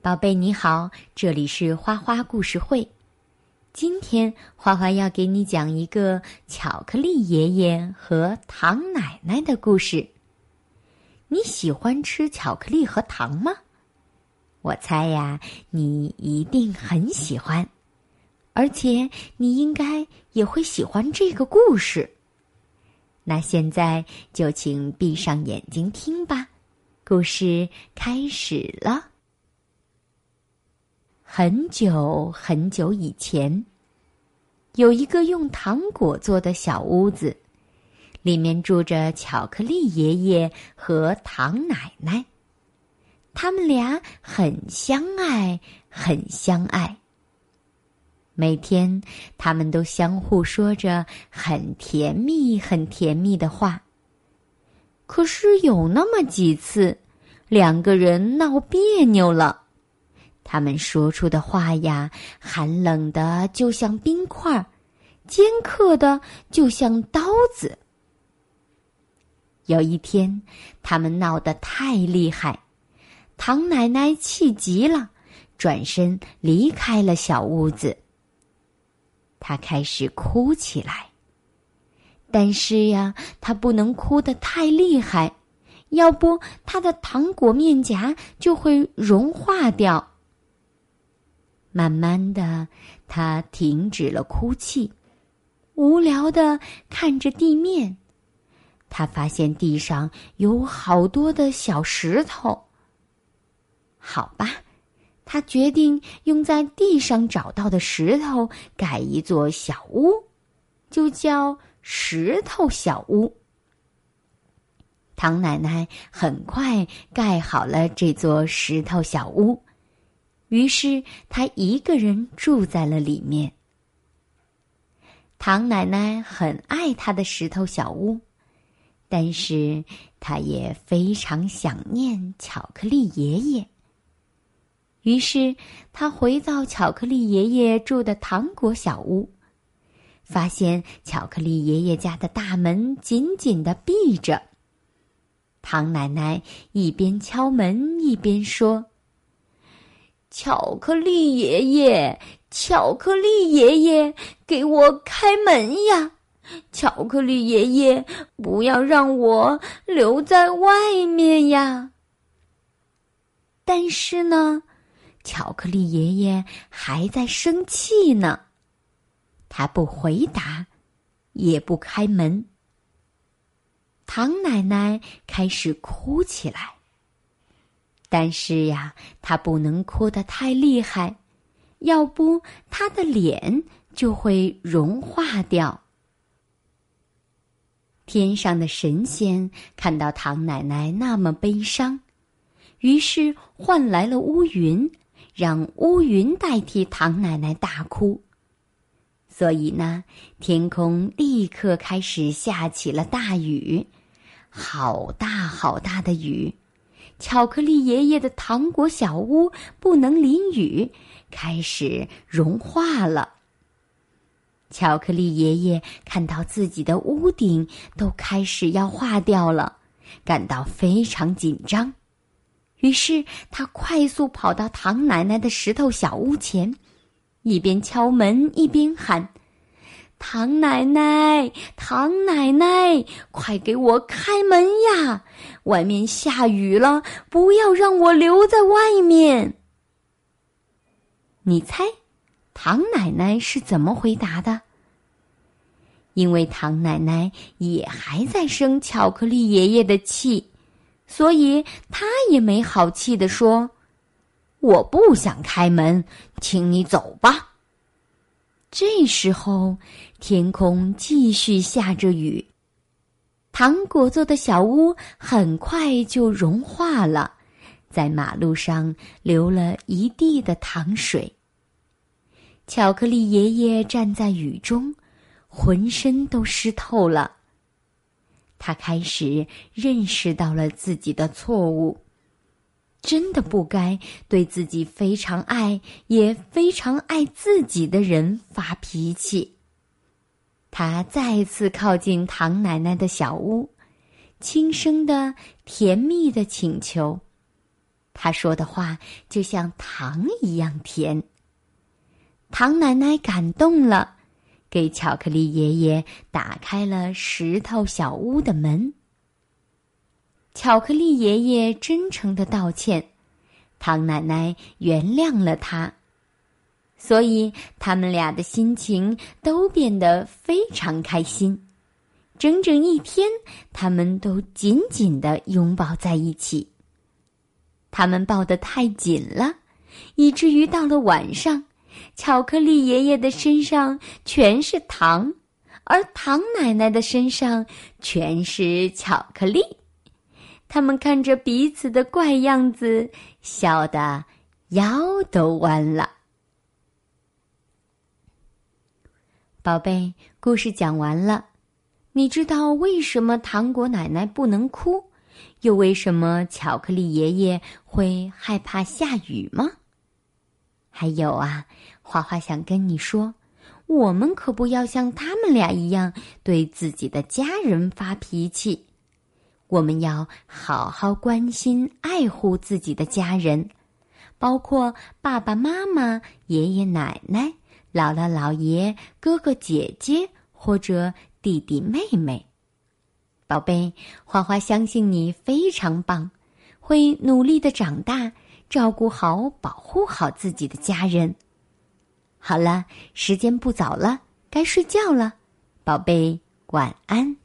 宝贝你好，这里是花花故事会。今天花花要给你讲一个巧克力爷爷和糖奶奶的故事。你喜欢吃巧克力和糖吗？我猜呀，你一定很喜欢，而且你应该也会喜欢这个故事。那现在就请闭上眼睛听吧，故事开始了。很久很久以前，有一个用糖果做的小屋子，里面住着巧克力爷爷和糖奶奶。他们俩很相爱，很相爱。每天，他们都相互说着很甜蜜、很甜蜜的话。可是有那么几次，两个人闹别扭了。他们说出的话呀，寒冷的就像冰块，尖刻的就像刀子。有一天，他们闹得太厉害，唐奶奶气急了，转身离开了小屋子。她开始哭起来，但是呀，她不能哭得太厉害，要不她的糖果面颊就会融化掉。慢慢的，他停止了哭泣，无聊的看着地面。他发现地上有好多的小石头。好吧，他决定用在地上找到的石头盖一座小屋，就叫石头小屋。唐奶奶很快盖好了这座石头小屋。于是他一个人住在了里面。唐奶奶很爱她的石头小屋，但是她也非常想念巧克力爷爷。于是她回到巧克力爷爷住的糖果小屋，发现巧克力爷爷家的大门紧紧的闭着。唐奶奶一边敲门一边说。巧克力爷爷，巧克力爷爷，给我开门呀！巧克力爷爷，不要让我留在外面呀！但是呢，巧克力爷爷还在生气呢，他不回答，也不开门。唐奶奶开始哭起来。但是呀，他不能哭得太厉害，要不他的脸就会融化掉。天上的神仙看到唐奶奶那么悲伤，于是换来了乌云，让乌云代替唐奶奶大哭。所以呢，天空立刻开始下起了大雨，好大好大的雨。巧克力爷爷的糖果小屋不能淋雨，开始融化了。巧克力爷爷看到自己的屋顶都开始要化掉了，感到非常紧张。于是他快速跑到唐奶奶的石头小屋前，一边敲门一边喊。唐奶奶，唐奶奶，快给我开门呀！外面下雨了，不要让我留在外面。你猜，唐奶奶是怎么回答的？因为唐奶奶也还在生巧克力爷爷的气，所以她也没好气的说：“我不想开门，请你走吧。”这时候，天空继续下着雨，糖果做的小屋很快就融化了，在马路上流了一地的糖水。巧克力爷爷站在雨中，浑身都湿透了。他开始认识到了自己的错误。真的不该对自己非常爱也非常爱自己的人发脾气。他再次靠近唐奶奶的小屋，轻声的、甜蜜的请求。他说的话就像糖一样甜。唐奶奶感动了，给巧克力爷爷打开了石头小屋的门。巧克力爷爷真诚的道歉，唐奶奶原谅了他，所以他们俩的心情都变得非常开心。整整一天，他们都紧紧的拥抱在一起。他们抱得太紧了，以至于到了晚上，巧克力爷爷的身上全是糖，而糖奶奶的身上全是巧克力。他们看着彼此的怪样子，笑得腰都弯了。宝贝，故事讲完了，你知道为什么糖果奶奶不能哭？又为什么巧克力爷爷会害怕下雨吗？还有啊，花花想跟你说，我们可不要像他们俩一样对自己的家人发脾气。我们要好好关心、爱护自己的家人，包括爸爸妈妈、爷爷奶奶、姥姥姥爷、哥哥姐姐或者弟弟妹妹。宝贝，花花相信你非常棒，会努力的长大，照顾好、保护好自己的家人。好了，时间不早了，该睡觉了，宝贝，晚安。